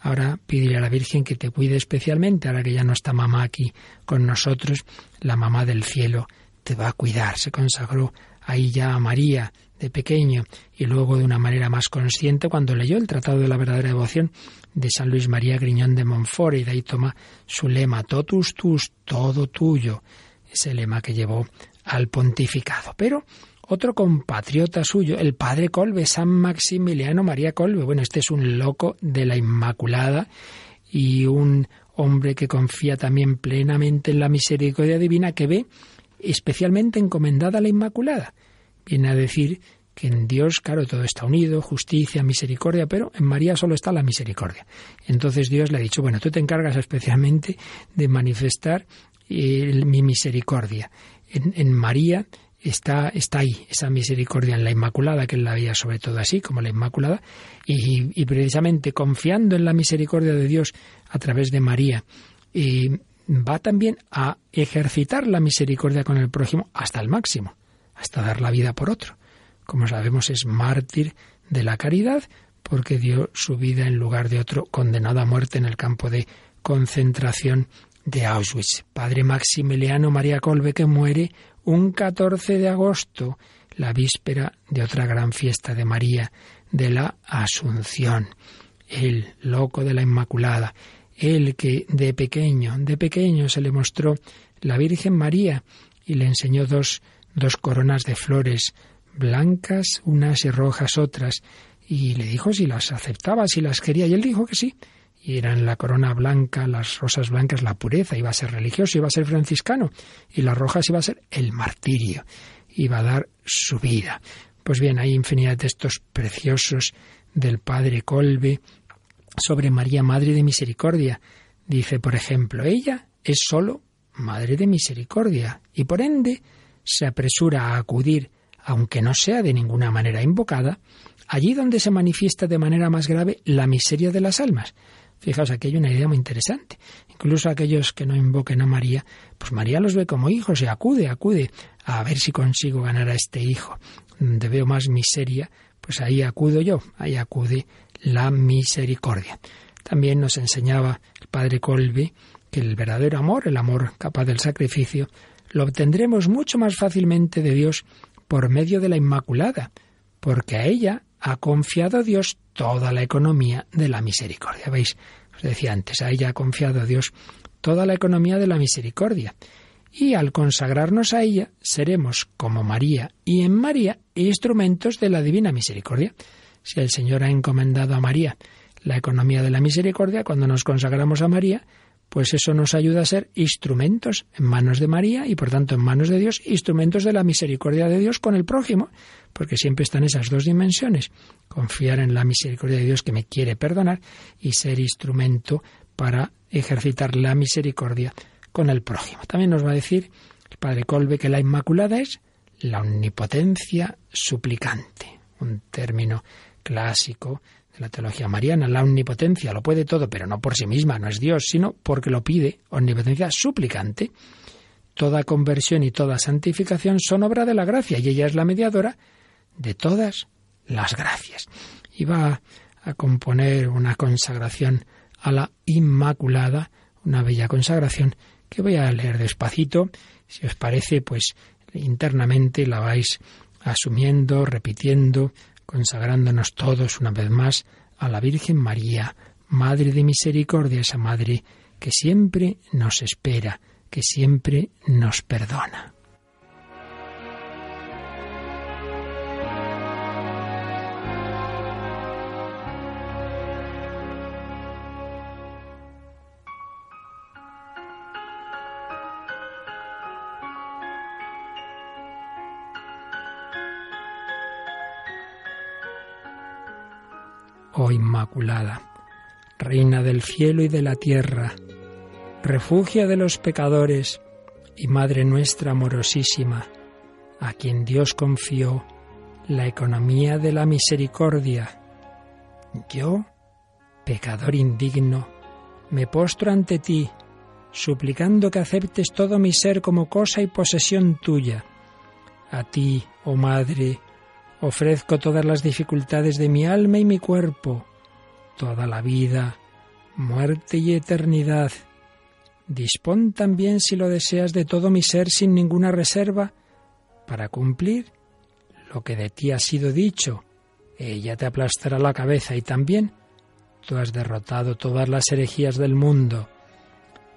ahora pídele a la Virgen que te cuide especialmente, ahora que ya no está mamá aquí con nosotros, la mamá del cielo te va a cuidar. Se consagró ahí ya a María de pequeño y luego de una manera más consciente cuando leyó el Tratado de la Verdadera Devoción de San Luis María Griñón de Montfort y de ahí toma su lema totus tus, todo tuyo, ese lema que llevó al pontificado. Pero otro compatriota suyo, el padre Colbe, San Maximiliano María Colbe, bueno, este es un loco de la Inmaculada y un hombre que confía también plenamente en la misericordia divina que ve especialmente encomendada a la Inmaculada. Viene a decir que en Dios, claro, todo está unido, justicia, misericordia, pero en María solo está la misericordia. Entonces Dios le ha dicho, bueno, tú te encargas especialmente de manifestar eh, mi misericordia. En, María está, está ahí, esa misericordia en la Inmaculada, que él la veía sobre todo así, como la Inmaculada, y, precisamente confiando en la misericordia de Dios a través de María, va también a ejercitar la misericordia con el prójimo hasta el máximo, hasta dar la vida por otro como sabemos, es mártir de la caridad porque dio su vida en lugar de otro condenado a muerte en el campo de concentración de Auschwitz. Padre Maximiliano María Colbe que muere un 14 de agosto, la víspera de otra gran fiesta de María, de la Asunción. El loco de la Inmaculada, el que de pequeño, de pequeño se le mostró la Virgen María y le enseñó dos, dos coronas de flores blancas unas y rojas otras, y le dijo si las aceptaba, si las quería, y él dijo que sí, y eran la corona blanca, las rosas blancas, la pureza, iba a ser religioso, iba a ser franciscano, y las rojas iba a ser el martirio, iba a dar su vida. Pues bien, hay infinidad de textos preciosos del padre Colbe sobre María, Madre de Misericordia. Dice, por ejemplo, ella es sólo Madre de Misericordia y por ende se apresura a acudir, aunque no sea de ninguna manera invocada, allí donde se manifiesta de manera más grave la miseria de las almas. Fijaos, aquí hay una idea muy interesante. Incluso aquellos que no invoquen a María, pues María los ve como hijos y acude, acude a ver si consigo ganar a este hijo. Donde veo más miseria, pues ahí acudo yo, ahí acude la misericordia. También nos enseñaba el padre Colby que el verdadero amor, el amor capaz del sacrificio, lo obtendremos mucho más fácilmente de Dios por medio de la Inmaculada, porque a ella ha confiado Dios toda la economía de la misericordia. ¿Veis? Os decía antes, a ella ha confiado Dios toda la economía de la misericordia. Y al consagrarnos a ella, seremos como María y en María instrumentos de la divina misericordia. Si el Señor ha encomendado a María la economía de la misericordia, cuando nos consagramos a María, pues eso nos ayuda a ser instrumentos en manos de María y por tanto en manos de Dios, instrumentos de la misericordia de Dios con el prójimo, porque siempre están esas dos dimensiones, confiar en la misericordia de Dios que me quiere perdonar y ser instrumento para ejercitar la misericordia con el prójimo. También nos va a decir el padre Colbe que la Inmaculada es la omnipotencia suplicante, un término clásico la teología mariana, la omnipotencia lo puede todo, pero no por sí misma, no es Dios, sino porque lo pide, omnipotencia suplicante. Toda conversión y toda santificación son obra de la gracia y ella es la mediadora de todas las gracias. Y va a componer una consagración a la Inmaculada, una bella consagración que voy a leer despacito. Si os parece, pues internamente la vais asumiendo, repitiendo, consagrándonos todos una vez más a la Virgen María, Madre de Misericordia, esa Madre que siempre nos espera, que siempre nos perdona. Inmaculada, Reina del cielo y de la tierra, refugio de los pecadores y Madre nuestra amorosísima, a quien Dios confió la economía de la misericordia. Yo, pecador indigno, me postro ante ti, suplicando que aceptes todo mi ser como cosa y posesión tuya. A ti, oh Madre, Ofrezco todas las dificultades de mi alma y mi cuerpo, toda la vida, muerte y eternidad. Dispón también, si lo deseas, de todo mi ser sin ninguna reserva, para cumplir lo que de ti ha sido dicho. Ella te aplastará la cabeza y también tú has derrotado todas las herejías del mundo.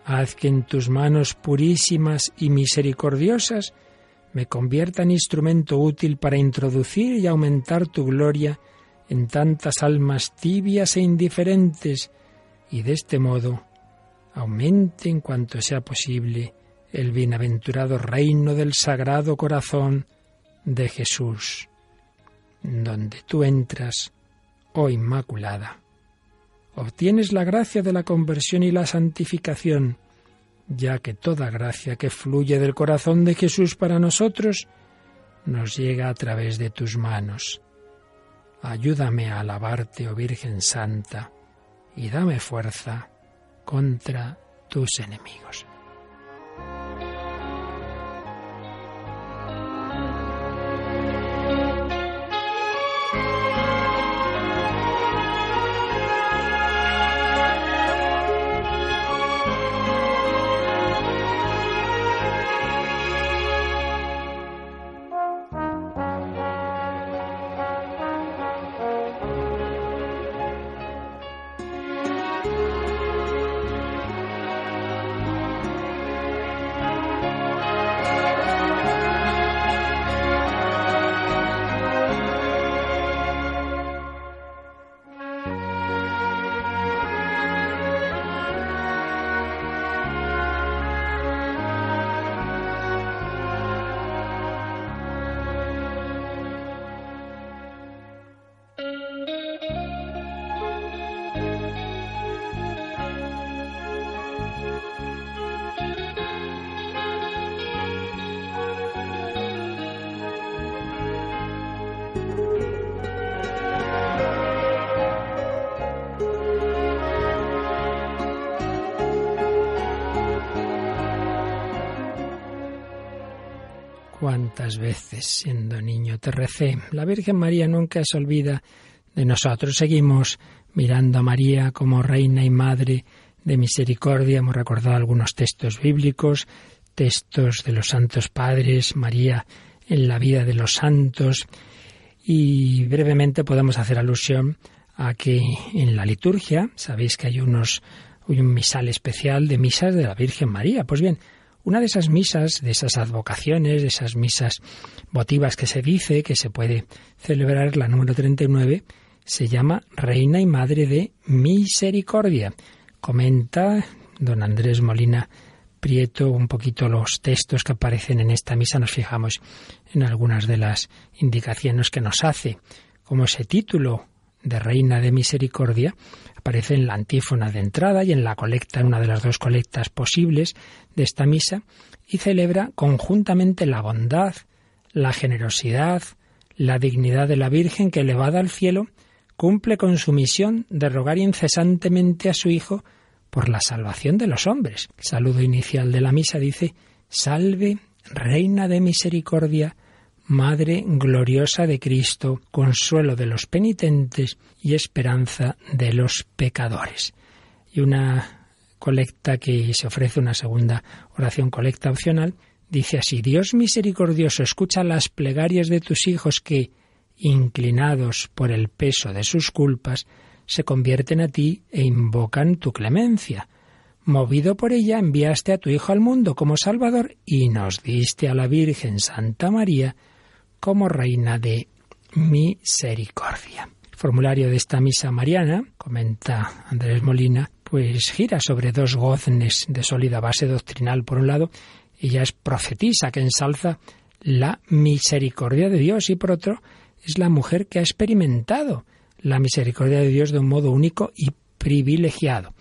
Haz que en tus manos purísimas y misericordiosas me convierta en instrumento útil para introducir y aumentar tu gloria en tantas almas tibias e indiferentes, y de este modo aumente en cuanto sea posible el bienaventurado reino del Sagrado Corazón de Jesús, donde tú entras, oh Inmaculada. Obtienes la gracia de la conversión y la santificación, ya que toda gracia que fluye del corazón de Jesús para nosotros nos llega a través de tus manos. Ayúdame a alabarte, oh Virgen Santa, y dame fuerza contra tus enemigos. Cuántas veces siendo niño te recé. La Virgen María nunca se olvida de nosotros. Seguimos mirando a María como reina y madre de misericordia. Hemos recordado algunos textos bíblicos, textos de los santos padres, María en la vida de los santos. Y brevemente podemos hacer alusión a que en la liturgia, sabéis que hay unos hay un misal especial de misas de la Virgen María. Pues bien, una de esas misas, de esas advocaciones, de esas misas votivas que se dice que se puede celebrar, la número 39, se llama Reina y Madre de Misericordia. Comenta don Andrés Molina Prieto un poquito los textos que aparecen en esta misa. Nos fijamos en algunas de las indicaciones que nos hace. Como ese título de Reina de Misericordia aparece en la antífona de entrada y en la colecta, en una de las dos colectas posibles de esta misa, y celebra conjuntamente la bondad, la generosidad, la dignidad de la Virgen que, elevada al cielo, cumple con su misión de rogar incesantemente a su Hijo por la salvación de los hombres. El saludo inicial de la misa dice, Salve, Reina de Misericordia, Madre gloriosa de Cristo, consuelo de los penitentes y esperanza de los pecadores. Y una colecta que se ofrece, una segunda oración colecta opcional, dice así, Dios misericordioso, escucha las plegarias de tus hijos que, inclinados por el peso de sus culpas, se convierten a ti e invocan tu clemencia. Movido por ella, enviaste a tu Hijo al mundo como Salvador y nos diste a la Virgen Santa María, como Reina de Misericordia. El formulario de esta misa mariana, comenta Andrés Molina, pues gira sobre dos goznes de sólida base doctrinal. Por un lado, ella es profetisa que ensalza la misericordia de Dios y por otro, es la mujer que ha experimentado la misericordia de Dios de un modo único y privilegiado.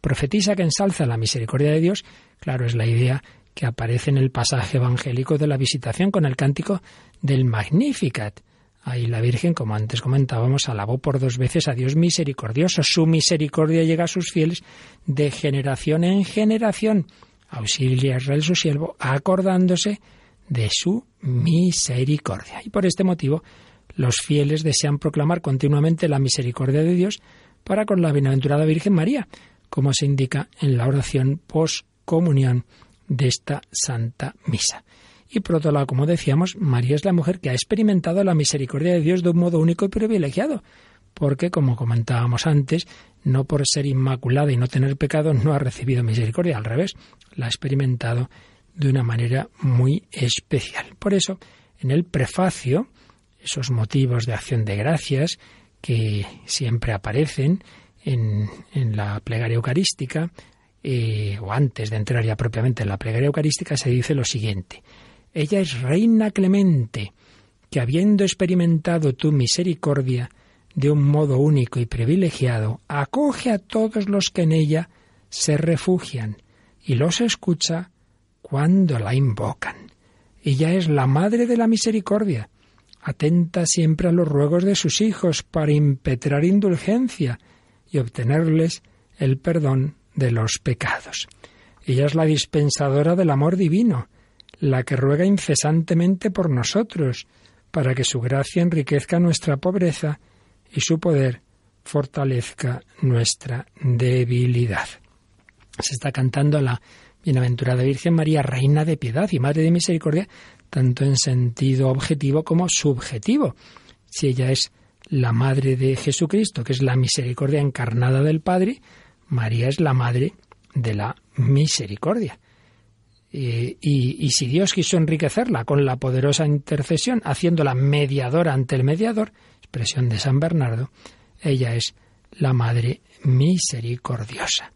Profetisa que ensalza la misericordia de Dios, claro, es la idea que aparece en el pasaje evangélico de la visitación con el cántico del Magnificat. Ahí la Virgen, como antes comentábamos, alabó por dos veces a Dios misericordioso. Su misericordia llega a sus fieles de generación en generación. Auxilia a Israel su siervo, acordándose de su misericordia. Y por este motivo, los fieles desean proclamar continuamente la misericordia de Dios para con la bienaventurada Virgen María, como se indica en la oración post-comunión de esta Santa Misa. Y por otro lado, como decíamos, María es la mujer que ha experimentado la misericordia de Dios de un modo único y privilegiado, porque, como comentábamos antes, no por ser inmaculada y no tener pecado no ha recibido misericordia, al revés, la ha experimentado de una manera muy especial. Por eso, en el prefacio, esos motivos de acción de gracias que siempre aparecen en, en la plegaria eucarística, eh, o antes de entrar ya propiamente en la plegaria eucarística, se dice lo siguiente. Ella es reina clemente, que habiendo experimentado tu misericordia de un modo único y privilegiado, acoge a todos los que en ella se refugian y los escucha cuando la invocan. Ella es la Madre de la Misericordia, atenta siempre a los ruegos de sus hijos para impetrar indulgencia y obtenerles el perdón de los pecados. Ella es la dispensadora del amor divino, la que ruega incesantemente por nosotros, para que su gracia enriquezca nuestra pobreza y su poder fortalezca nuestra debilidad. Se está cantando la Bienaventurada Virgen María, Reina de Piedad y Madre de Misericordia, tanto en sentido objetivo como subjetivo. Si ella es la Madre de Jesucristo, que es la misericordia encarnada del Padre, María es la madre de la misericordia. Y, y, si Dios quiso enriquecerla con la poderosa intercesión, haciéndola mediadora ante el mediador, expresión de San Bernardo, ella es la Madre misericordiosa.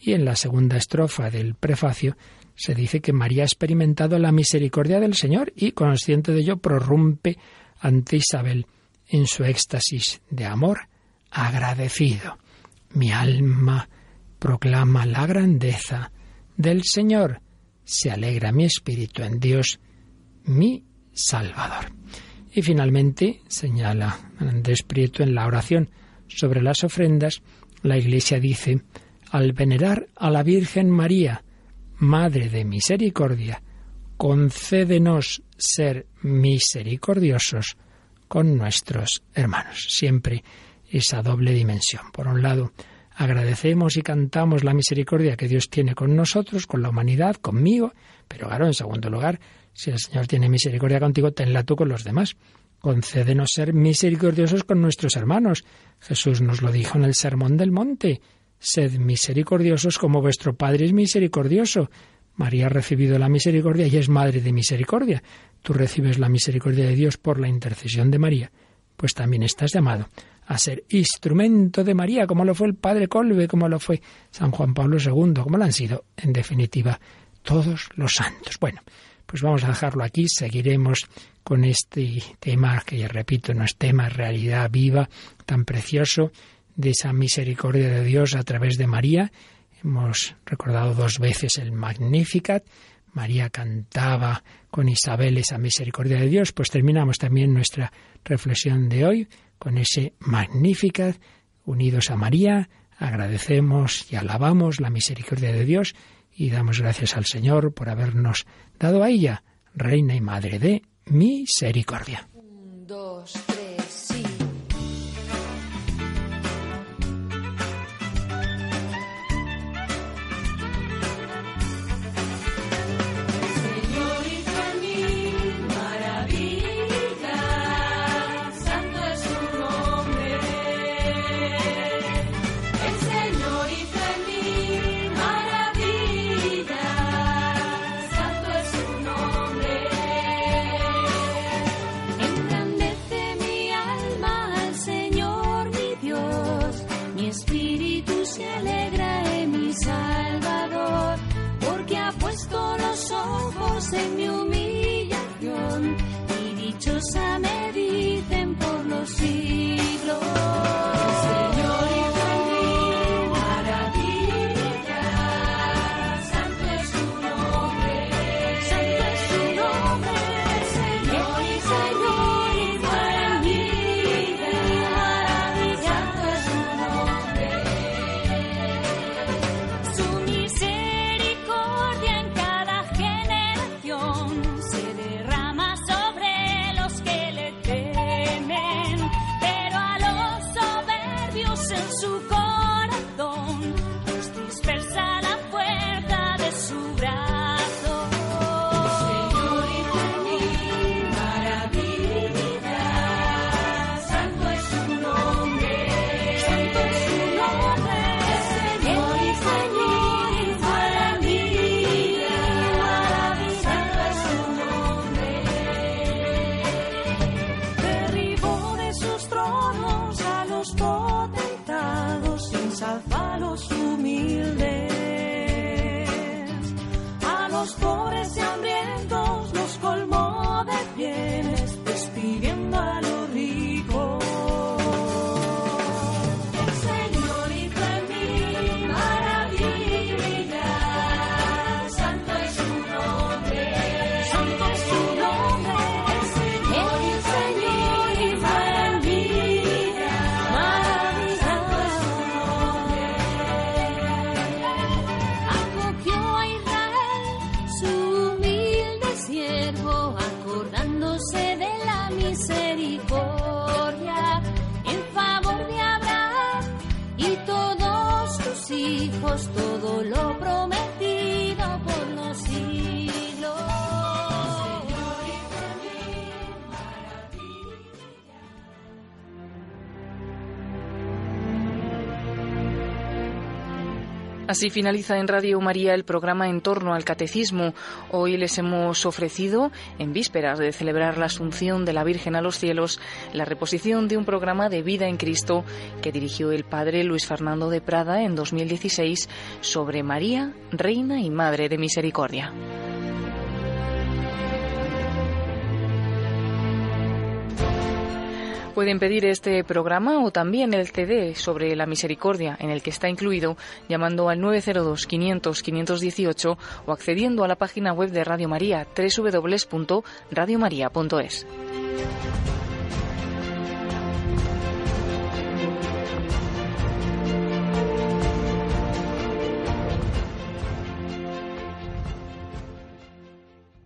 Y en la segunda estrofa del prefacio se dice que María ha experimentado la misericordia del Señor y, consciente de ello, prorrumpe ante Isabel en su éxtasis de amor agradecido. Mi alma proclama la grandeza del Señor. Se alegra mi espíritu en Dios, mi Salvador. Y finalmente, señala Andrés en la oración sobre las ofrendas, la Iglesia dice, al venerar a la Virgen María, Madre de Misericordia, concédenos ser misericordiosos con nuestros hermanos. Siempre esa doble dimensión. Por un lado, agradecemos y cantamos la misericordia que Dios tiene con nosotros, con la humanidad, conmigo, pero claro, en segundo lugar, si el Señor tiene misericordia contigo, tenla tú con los demás. Concédenos ser misericordiosos con nuestros hermanos. Jesús nos lo dijo en el Sermón del Monte. Sed misericordiosos como vuestro Padre es misericordioso. María ha recibido la misericordia y es Madre de misericordia. Tú recibes la misericordia de Dios por la intercesión de María. Pues también estás llamado a ser instrumento de María, como lo fue el Padre Colbe, como lo fue San Juan Pablo II, como lo han sido, en definitiva, todos los santos. Bueno, pues vamos a dejarlo aquí, seguiremos con este tema que, ya repito, no es tema, realidad viva, tan precioso, de esa misericordia de Dios a través de María. Hemos recordado dos veces el Magnificat. María cantaba con Isabel esa misericordia de Dios. Pues terminamos también nuestra reflexión de hoy con ese Magnificat, unidos a María, agradecemos y alabamos la misericordia de Dios y damos gracias al Señor por habernos dado a ella, Reina y Madre de Misericordia. hambriento. Así finaliza en Radio María el programa en torno al catecismo. Hoy les hemos ofrecido, en vísperas de celebrar la Asunción de la Virgen a los cielos, la reposición de un programa de vida en Cristo que dirigió el padre Luis Fernando de Prada en 2016 sobre María, Reina y Madre de Misericordia. Pueden pedir este programa o también el CD sobre la misericordia en el que está incluido llamando al 902 500 518 o accediendo a la página web de Radio María www.radiomaria.es.